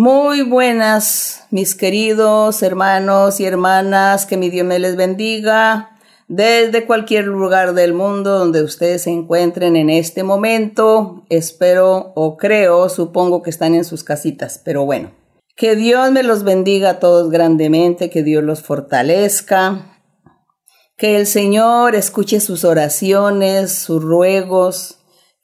Muy buenas, mis queridos hermanos y hermanas, que mi Dios me les bendiga desde cualquier lugar del mundo donde ustedes se encuentren en este momento. Espero o creo, supongo que están en sus casitas, pero bueno. Que Dios me los bendiga a todos grandemente, que Dios los fortalezca, que el Señor escuche sus oraciones, sus ruegos,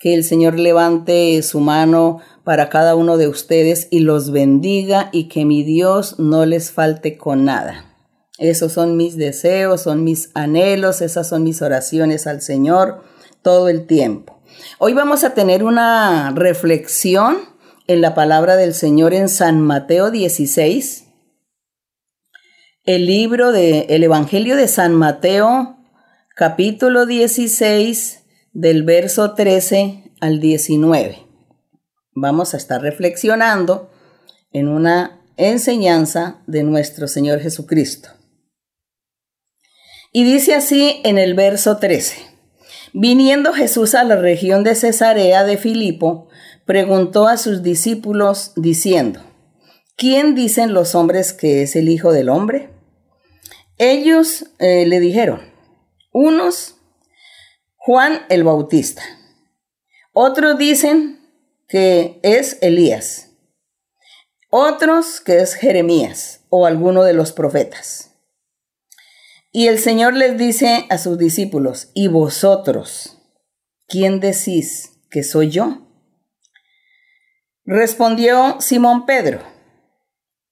que el Señor levante su mano para cada uno de ustedes y los bendiga y que mi Dios no les falte con nada. Esos son mis deseos, son mis anhelos, esas son mis oraciones al Señor todo el tiempo. Hoy vamos a tener una reflexión en la palabra del Señor en San Mateo 16, el libro de el Evangelio de San Mateo, capítulo 16, del verso 13 al 19 vamos a estar reflexionando en una enseñanza de nuestro Señor Jesucristo. Y dice así en el verso 13, viniendo Jesús a la región de Cesarea de Filipo, preguntó a sus discípulos diciendo, ¿quién dicen los hombres que es el Hijo del Hombre? Ellos eh, le dijeron, unos, Juan el Bautista, otros dicen que es Elías, otros que es Jeremías o alguno de los profetas. Y el Señor les dice a sus discípulos, ¿y vosotros quién decís que soy yo? Respondió Simón Pedro,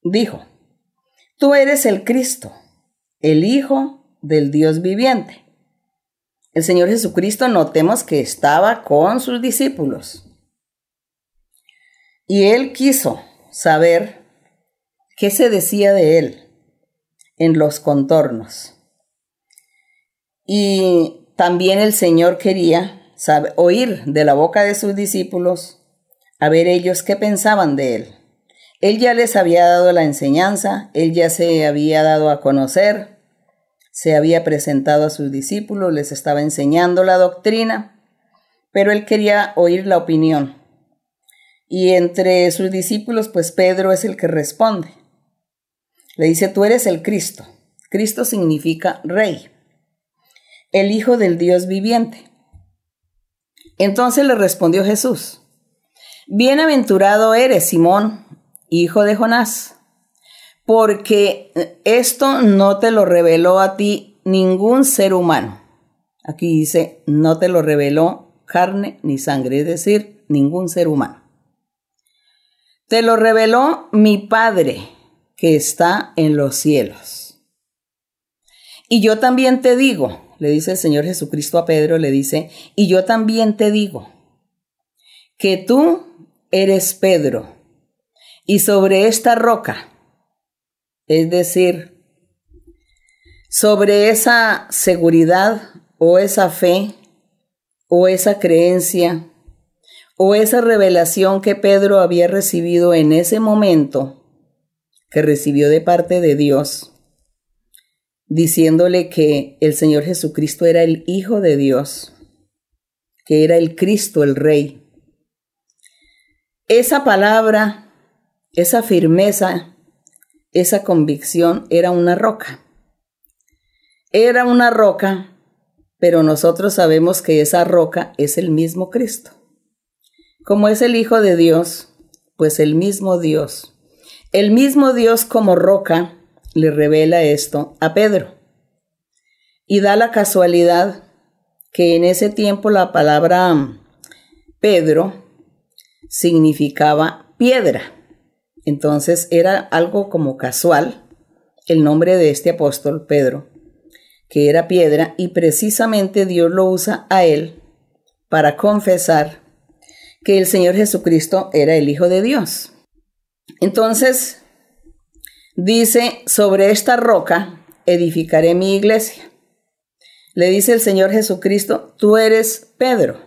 dijo, tú eres el Cristo, el Hijo del Dios viviente. El Señor Jesucristo notemos que estaba con sus discípulos. Y él quiso saber qué se decía de él en los contornos. Y también el Señor quería oír de la boca de sus discípulos a ver ellos qué pensaban de él. Él ya les había dado la enseñanza, él ya se había dado a conocer, se había presentado a sus discípulos, les estaba enseñando la doctrina, pero él quería oír la opinión y entre sus discípulos, pues Pedro es el que responde. Le dice, tú eres el Cristo. Cristo significa rey, el Hijo del Dios viviente. Entonces le respondió Jesús, Bienaventurado eres, Simón, hijo de Jonás, porque esto no te lo reveló a ti ningún ser humano. Aquí dice, no te lo reveló carne ni sangre, es decir, ningún ser humano te lo reveló mi Padre que está en los cielos. Y yo también te digo, le dice el Señor Jesucristo a Pedro, le dice, y yo también te digo, que tú eres Pedro, y sobre esta roca, es decir, sobre esa seguridad o esa fe o esa creencia o esa revelación que Pedro había recibido en ese momento, que recibió de parte de Dios, diciéndole que el Señor Jesucristo era el Hijo de Dios, que era el Cristo, el Rey. Esa palabra, esa firmeza, esa convicción era una roca. Era una roca, pero nosotros sabemos que esa roca es el mismo Cristo. Como es el Hijo de Dios, pues el mismo Dios, el mismo Dios como roca, le revela esto a Pedro. Y da la casualidad que en ese tiempo la palabra Pedro significaba piedra. Entonces era algo como casual el nombre de este apóstol Pedro, que era piedra, y precisamente Dios lo usa a él para confesar que el Señor Jesucristo era el Hijo de Dios. Entonces, dice, sobre esta roca edificaré mi iglesia. Le dice el Señor Jesucristo, tú eres Pedro,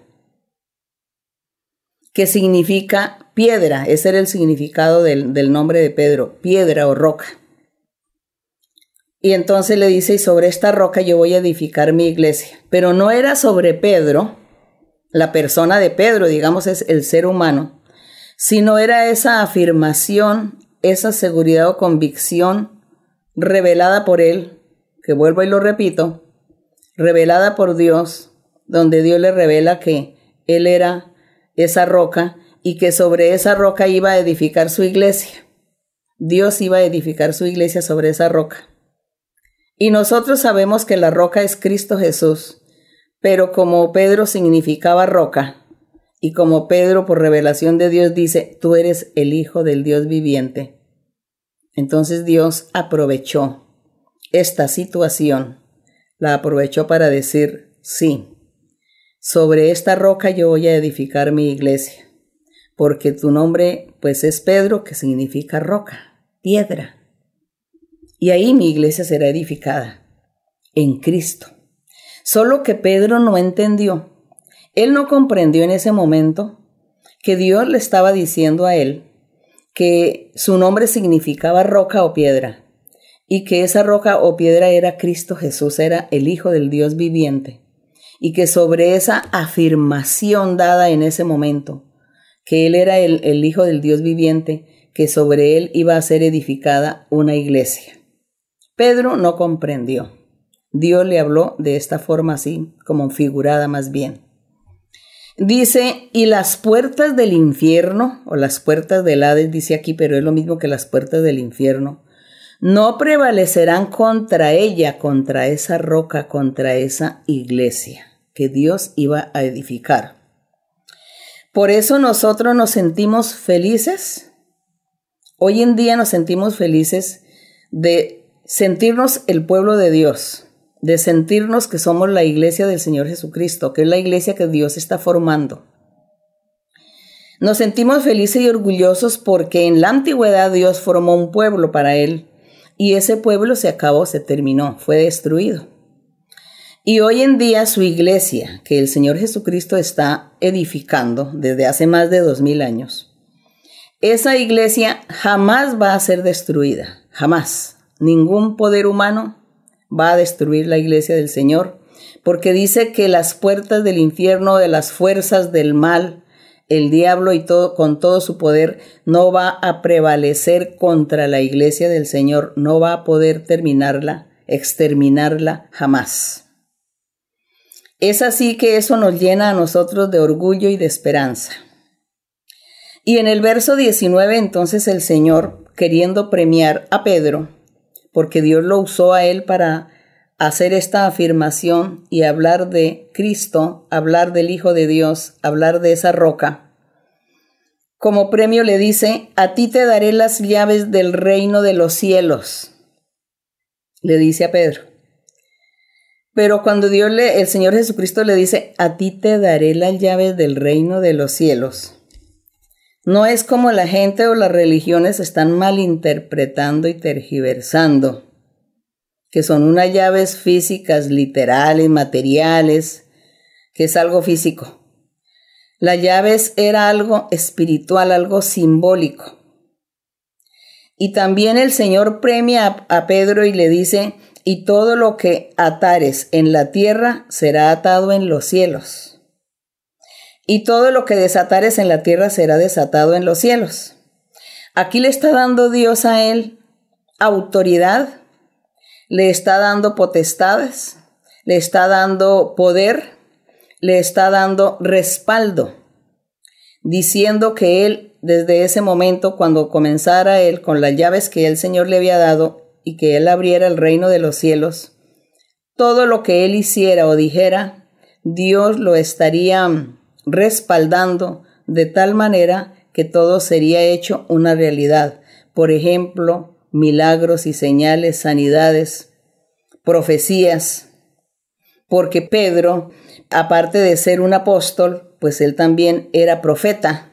que significa piedra. Ese era el significado del, del nombre de Pedro, piedra o roca. Y entonces le dice, y sobre esta roca yo voy a edificar mi iglesia. Pero no era sobre Pedro, la persona de Pedro, digamos, es el ser humano, sino era esa afirmación esa seguridad o convicción revelada por Él, que vuelvo y lo repito, revelada por Dios, donde Dios le revela que Él era esa roca y que sobre esa roca iba a edificar su iglesia. Dios iba a edificar su iglesia sobre esa roca. Y nosotros sabemos que la roca es Cristo Jesús, pero como Pedro significaba roca, y como Pedro por revelación de Dios dice, tú eres el Hijo del Dios viviente. Entonces Dios aprovechó esta situación, la aprovechó para decir, sí, sobre esta roca yo voy a edificar mi iglesia, porque tu nombre pues es Pedro, que significa roca, piedra. Y ahí mi iglesia será edificada, en Cristo. Solo que Pedro no entendió él no comprendió en ese momento que Dios le estaba diciendo a él que su nombre significaba roca o piedra y que esa roca o piedra era Cristo Jesús, era el Hijo del Dios viviente y que sobre esa afirmación dada en ese momento, que Él era el, Hijo del Dios viviente, que sobre Él iba a ser edificada una iglesia. Pedro no comprendió. Dios le habló de esta forma así, como figurada más bien. Dice, y las puertas del infierno, o las puertas del Hades, dice aquí, pero es lo mismo que las puertas del infierno, no prevalecerán contra ella, contra esa roca, contra esa iglesia que Dios iba a edificar. Por eso nosotros nos sentimos felices. Hoy en día nos sentimos felices de sentirnos el pueblo de Dios, de sentirnos que somos la iglesia del Señor Jesucristo, que es la iglesia que Dios está formando. Nos sentimos felices y orgullosos porque en la antigüedad Dios formó un pueblo para Él y ese pueblo se acabó, se terminó, fue destruido. Y hoy en día su iglesia, que el Señor Jesucristo está edificando desde hace más de dos mil años, esa iglesia jamás va a ser destruida, jamás. Ningún poder humano va a destruir la iglesia del Señor, porque dice que las puertas del infierno, de las fuerzas del mal, el diablo y todo con todo su poder no va a prevalecer contra la iglesia del Señor, no va a poder terminarla, exterminarla jamás. Es así que eso nos llena a nosotros de orgullo y de esperanza. Y en el verso 19 entonces el Señor, queriendo premiar a Pedro, porque Dios lo usó a él para hacer esta afirmación y hablar de Cristo, hablar del Hijo de Dios, hablar de esa roca. Como premio le dice, a ti te daré las llaves del reino de los cielos, le dice a Pedro. Pero cuando Dios le, el Señor Jesucristo le dice, a ti te daré las llaves del reino de los cielos, no es como la gente o las religiones están malinterpretando y tergiversando, que son unas llaves físicas, literales, materiales, que es algo físico. Las llaves era algo espiritual, algo simbólico. Y también el Señor premia a Pedro y le dice, y todo lo que atares en la tierra será atado en los cielos y todo lo que desatares en la tierra será desatado en los cielos. Aquí le está dando Dios a él autoridad, le está dando potestades, le está dando poder, le está dando respaldo, diciendo que él desde ese momento, cuando comenzara él con las llaves que el Señor le había dado y que él abriera el reino de los cielos, todo lo que él hiciera o dijera, Dios lo estaría respaldando de tal manera que todo sería hecho una realidad. Por ejemplo, milagros y señales, sanidades, profecías. Porque Pedro, aparte de ser un apóstol, pues él también era profeta,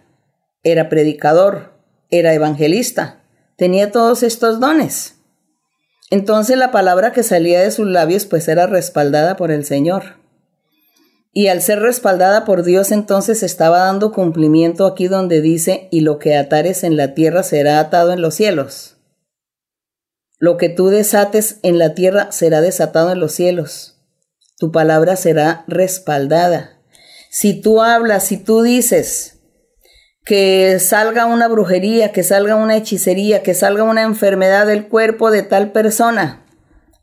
era predicador, era evangelista, tenía todos estos dones. Entonces la palabra que salía de sus labios pues era respaldada por el Señor. Y al ser respaldada por Dios, entonces estaba dando cumplimiento aquí donde dice, y lo que atares en la tierra será atado en los cielos. Lo que tú desates en la tierra será desatado en los cielos. Tu palabra será respaldada. Si tú hablas, si tú dices que salga una brujería, que salga una hechicería, que salga una enfermedad del cuerpo de tal persona.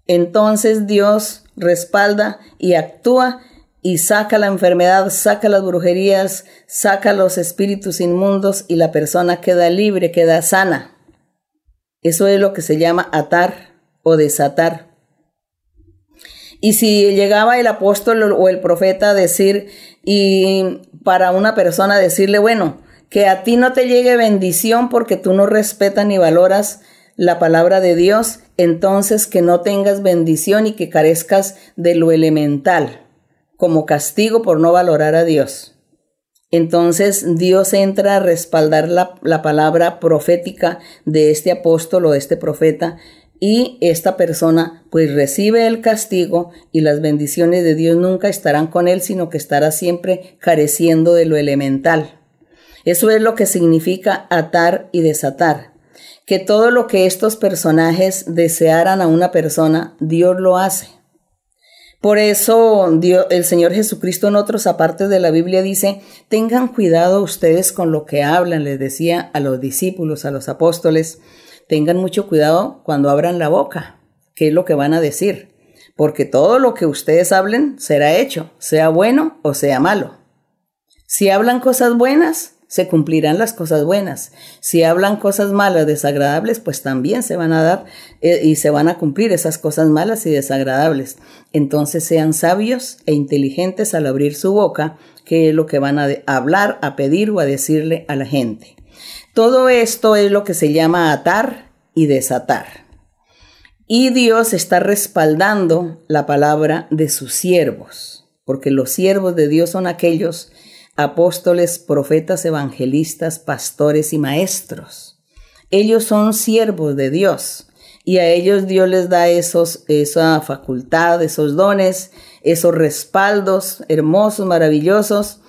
Entonces Dios respalda y actúa y saca la enfermedad, saca las brujerías, saca los espíritus inmundos y la persona queda libre, queda sana. Eso es lo que se llama atar o desatar. Y si llegaba el apóstol o el profeta a decir, y para una persona decirle, bueno, que a ti no te llegue bendición porque tú no respetas ni valoras la palabra de Dios, entonces que no tengas bendición y que carezcas de lo elemental, como castigo por no valorar a Dios. Entonces Dios entra a respaldar la, la palabra profética de este apóstol o de este profeta y esta persona pues recibe el castigo y las bendiciones de Dios nunca estarán con él, sino que estará siempre careciendo de lo elemental. Eso es lo que significa atar y desatar. Que todo lo que estos personajes desearan a una persona, Dios lo hace. Por eso el Señor Jesucristo en otros apartes de la Biblia dice, tengan cuidado ustedes con lo que hablan, les decía a los discípulos, a los apóstoles, tengan mucho cuidado cuando abran la boca, qué es lo que van a decir, porque todo lo que ustedes hablen será hecho, sea bueno o sea malo. Si hablan cosas buenas, se cumplirán las cosas buenas. Si hablan cosas malas, desagradables, pues también se van a dar eh, y se van a cumplir esas cosas malas y desagradables. Entonces sean sabios e inteligentes al abrir su boca, que es lo que van a hablar, a pedir o a decirle a la gente. Todo esto es lo que se llama atar y desatar. Y Dios está respaldando la palabra de sus siervos, porque los siervos de Dios son aquellos apóstoles, profetas, evangelistas, pastores y maestros. Ellos son siervos de Dios y a ellos Dios les da esos, esa facultad, esos dones, esos respaldos hermosos, maravillosos,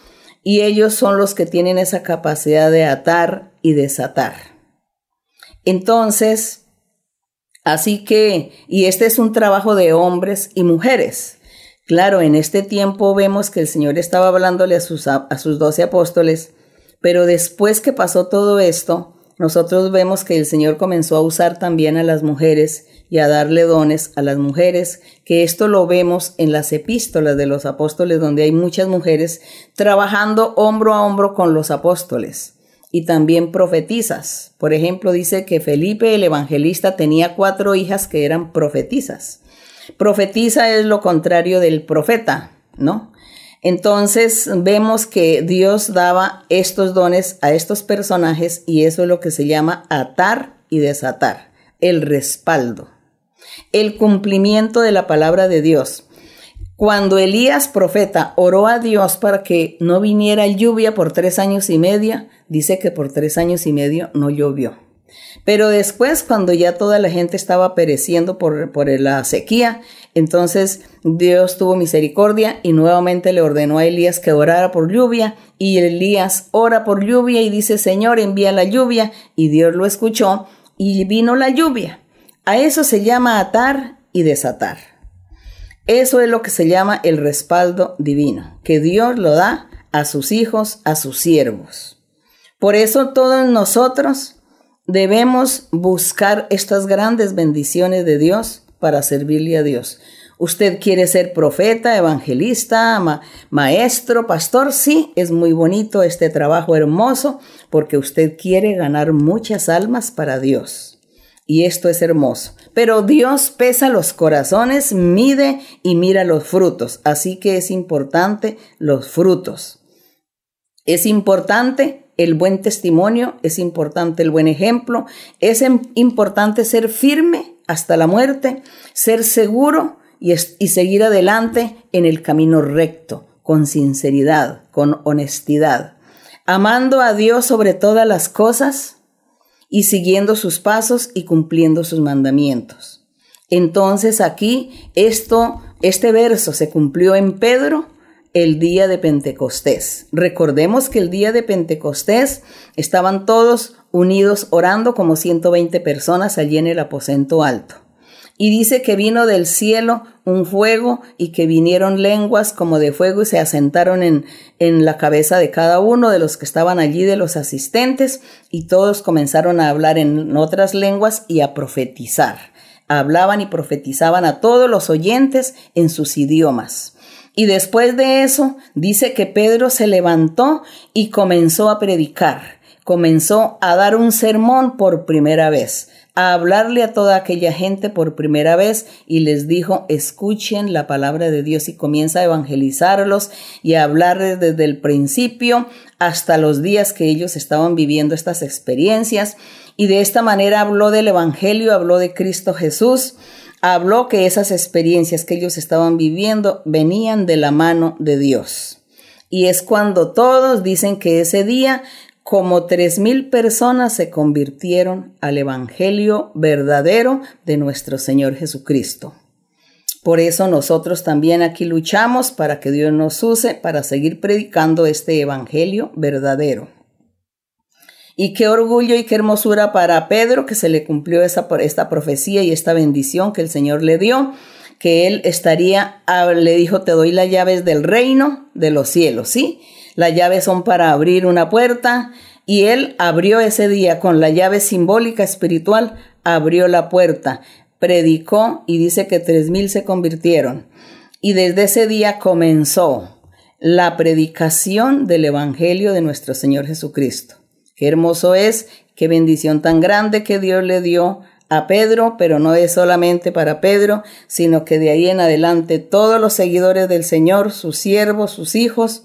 y ellos son los que tienen esa capacidad de atar y desatar. Entonces, así que, y este es un trabajo de hombres y mujeres. Claro, en este tiempo vemos que el Señor estaba hablándole a sus, a sus doce apóstoles, pero después que pasó todo esto, nosotros vemos que el Señor comenzó a usar también a las mujeres y a darle dones a las mujeres, que esto lo vemos en las epístolas de los apóstoles, donde hay muchas mujeres trabajando hombro a hombro con los apóstoles y también profetizas. Por ejemplo, dice que Felipe el evangelista tenía cuatro hijas que eran profetizas. Profetiza es lo contrario del profeta, ¿no? Entonces vemos que Dios daba estos dones a estos personajes y eso es lo que se llama atar y desatar, el respaldo el cumplimiento de la palabra de Dios. Cuando Elías profeta oró a Dios para que no viniera lluvia por tres años y medio, dice que por tres años y medio no llovió. Pero después, cuando ya toda la gente estaba pereciendo por, por la sequía, entonces Dios tuvo misericordia y nuevamente le ordenó a Elías que orara por lluvia. Y Elías ora por lluvia y dice, Señor, envía la lluvia. Y Dios lo escuchó y vino la lluvia. A eso se llama atar y desatar. Eso es lo que se llama el respaldo divino, que Dios lo da a sus hijos, a sus siervos. Por eso todos nosotros debemos buscar estas grandes bendiciones de Dios para servirle a Dios. Usted quiere ser profeta, evangelista, maestro, pastor, sí, es muy bonito este trabajo hermoso porque usted quiere ganar muchas almas para Dios y esto es hermoso. Pero Dios pesa los corazones, mide y mira los frutos. Así que es importante los frutos. Es importante el buen testimonio, es importante el buen ejemplo, es importante ser firme hasta la muerte, ser seguro y, y seguir adelante en el camino recto, con sinceridad, con honestidad, amando a Dios sobre todas las cosas y siguiendo sus pasos y cumpliendo sus mandamientos. Entonces aquí esto, este verso se cumplió en Pedro el día de Pentecostés. Recordemos que el día de Pentecostés estaban todos unidos orando como 120 personas allí en el aposento alto. Y dice que vino del cielo un fuego y que vinieron lenguas como de fuego y se asentaron en, en la cabeza de cada uno de los que estaban allí, de los asistentes, y todos comenzaron a hablar en otras lenguas y a profetizar. Hablaban y profetizaban a todos los oyentes en sus idiomas. Y después de eso, dice que Pedro se levantó y comenzó a predicar, comenzó a dar un sermón por primera vez a hablarle a toda aquella gente por primera vez y les dijo, escuchen la palabra de Dios y comienza a evangelizarlos y a hablarles desde el principio hasta los días que ellos estaban viviendo estas experiencias. Y de esta manera habló del Evangelio, habló de Cristo Jesús, habló que esas experiencias que ellos estaban viviendo venían de la mano de Dios. Y es cuando todos dicen que ese día como tres mil personas se convirtieron al Evangelio verdadero de nuestro Señor Jesucristo. Por eso nosotros también aquí luchamos para que Dios nos use para seguir predicando este Evangelio verdadero. Y qué orgullo y qué hermosura para Pedro que se le cumplió esa, esta profecía y esta bendición que el Señor le dio, que él estaría, le dijo, te doy las llaves del reino de los cielos, ¿sí? Las llaves son para abrir una puerta y él abrió ese día con la llave simbólica espiritual, abrió la puerta, predicó y dice que tres mil se convirtieron. Y desde ese día comenzó la predicación del Evangelio de nuestro Señor Jesucristo. Qué hermoso es, qué bendición tan grande que Dios le dio a Pedro, pero no es solamente para Pedro, sino que de ahí en adelante todos los seguidores del Señor, sus siervos, sus hijos,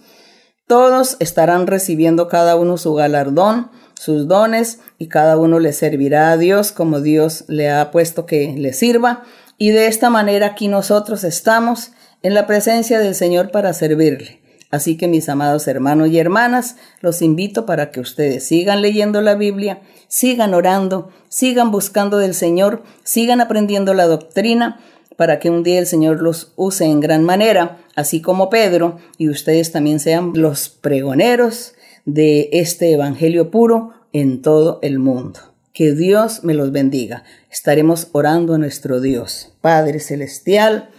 todos estarán recibiendo cada uno su galardón, sus dones, y cada uno le servirá a Dios como Dios le ha puesto que le sirva. Y de esta manera aquí nosotros estamos en la presencia del Señor para servirle. Así que mis amados hermanos y hermanas, los invito para que ustedes sigan leyendo la Biblia, sigan orando, sigan buscando del Señor, sigan aprendiendo la doctrina, para que un día el Señor los use en gran manera, así como Pedro, y ustedes también sean los pregoneros de este Evangelio puro en todo el mundo. Que Dios me los bendiga. Estaremos orando a nuestro Dios. Padre Celestial,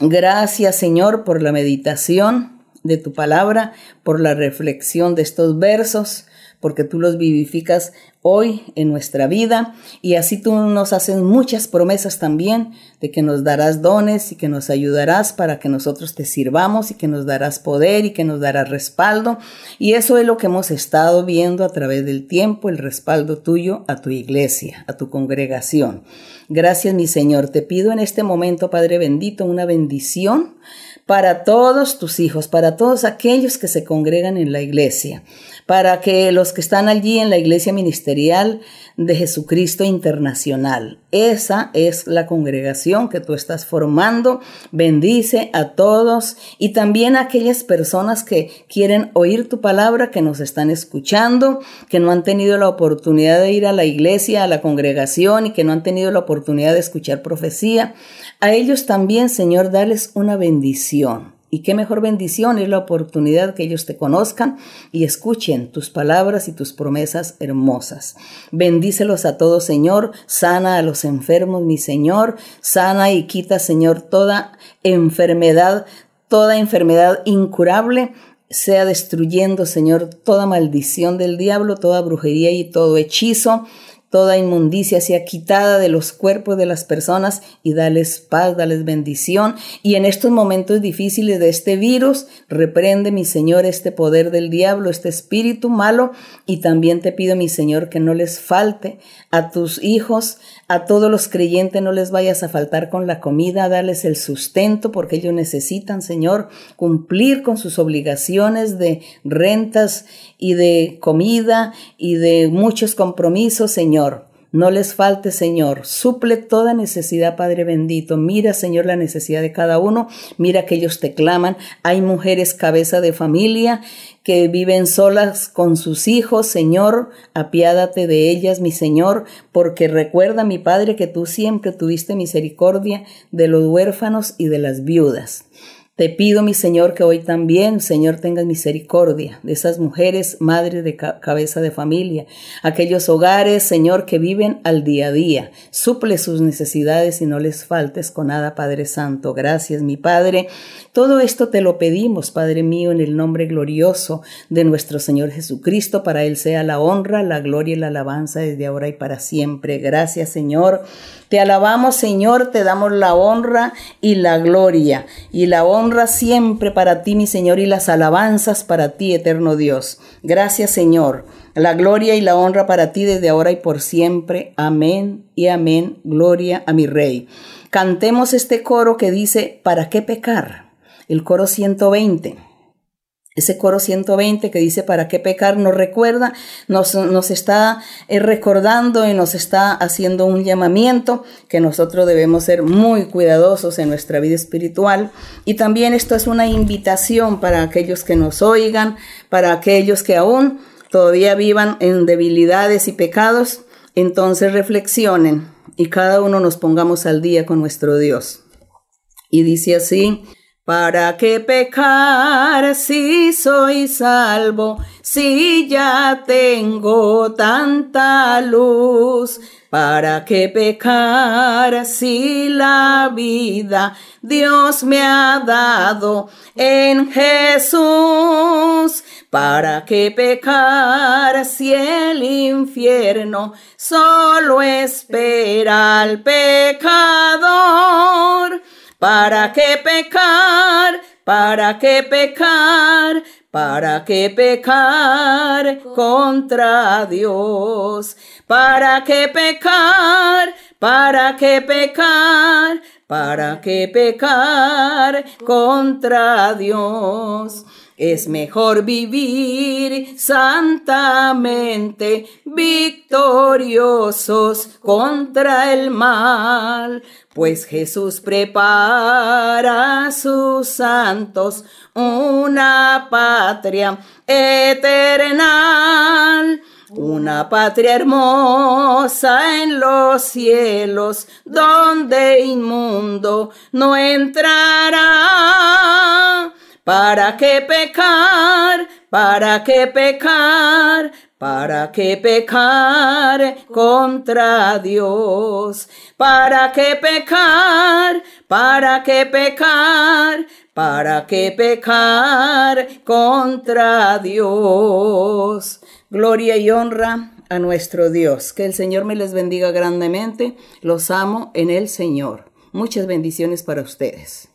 gracias Señor por la meditación de tu palabra, por la reflexión de estos versos porque tú los vivificas hoy en nuestra vida y así tú nos haces muchas promesas también de que nos darás dones y que nos ayudarás para que nosotros te sirvamos y que nos darás poder y que nos darás respaldo. Y eso es lo que hemos estado viendo a través del tiempo, el respaldo tuyo a tu iglesia, a tu congregación. Gracias mi Señor. Te pido en este momento, Padre bendito, una bendición para todos tus hijos, para todos aquellos que se congregan en la iglesia, para que los que están allí en la iglesia ministerial de Jesucristo Internacional, esa es la congregación que tú estás formando. Bendice a todos y también a aquellas personas que quieren oír tu palabra, que nos están escuchando, que no han tenido la oportunidad de ir a la iglesia, a la congregación y que no han tenido la oportunidad de escuchar profecía. A ellos también, Señor, dales una bendición. Y qué mejor bendición es la oportunidad que ellos te conozcan y escuchen tus palabras y tus promesas hermosas. Bendícelos a todos, Señor. Sana a los enfermos, mi Señor. Sana y quita, Señor, toda enfermedad, toda enfermedad incurable sea destruyendo, Señor, toda maldición del diablo, toda brujería y todo hechizo toda inmundicia sea quitada de los cuerpos de las personas y dales paz, dales bendición. Y en estos momentos difíciles de este virus, reprende, mi Señor, este poder del diablo, este espíritu malo. Y también te pido, mi Señor, que no les falte a tus hijos, a todos los creyentes, no les vayas a faltar con la comida, darles el sustento, porque ellos necesitan, Señor, cumplir con sus obligaciones de rentas y de comida y de muchos compromisos, Señor. No les falte, Señor. Suple toda necesidad, Padre bendito. Mira, Señor, la necesidad de cada uno. Mira que ellos te claman. Hay mujeres cabeza de familia que viven solas con sus hijos. Señor, apiádate de ellas, mi Señor, porque recuerda, mi Padre, que tú siempre tuviste misericordia de los huérfanos y de las viudas. Te pido, mi Señor, que hoy también, Señor, tengas misericordia de esas mujeres, madres de cabeza de familia, aquellos hogares, Señor, que viven al día a día. Suple sus necesidades y no les faltes con nada, Padre Santo. Gracias, mi Padre. Todo esto te lo pedimos, Padre mío, en el nombre glorioso de nuestro Señor Jesucristo. Para Él sea la honra, la gloria y la alabanza desde ahora y para siempre. Gracias, Señor. Te alabamos, Señor, te damos la honra y la gloria. Y la honra siempre para ti, mi Señor, y las alabanzas para ti, eterno Dios. Gracias, Señor. La gloria y la honra para ti desde ahora y por siempre. Amén y amén. Gloria a mi Rey. Cantemos este coro que dice, ¿para qué pecar? El coro 120. Ese coro 120 que dice para qué pecar nos recuerda, nos, nos está eh, recordando y nos está haciendo un llamamiento que nosotros debemos ser muy cuidadosos en nuestra vida espiritual. Y también esto es una invitación para aquellos que nos oigan, para aquellos que aún todavía vivan en debilidades y pecados. Entonces reflexionen y cada uno nos pongamos al día con nuestro Dios. Y dice así, ¿Para qué pecar si soy salvo, si ya tengo tanta luz? ¿Para qué pecar si la vida Dios me ha dado en Jesús? ¿Para qué pecar si el infierno solo espera al pecador? ¿Para qué pecar? ¿Para qué pecar? ¿Para qué pecar contra Dios? ¿Para qué pecar? ¿Para qué pecar? ¿Para qué pecar contra Dios? Es mejor vivir santamente, victoriosos contra el mal, pues Jesús prepara a sus santos una patria eterna. Una patria hermosa en los cielos, donde inmundo no entrará. ¿Para qué pecar? ¿Para qué pecar? ¿Para qué pecar contra Dios? ¿Para qué pecar? ¿Para qué pecar? ¿Para qué pecar contra Dios? Gloria y honra a nuestro Dios. Que el Señor me les bendiga grandemente. Los amo en el Señor. Muchas bendiciones para ustedes.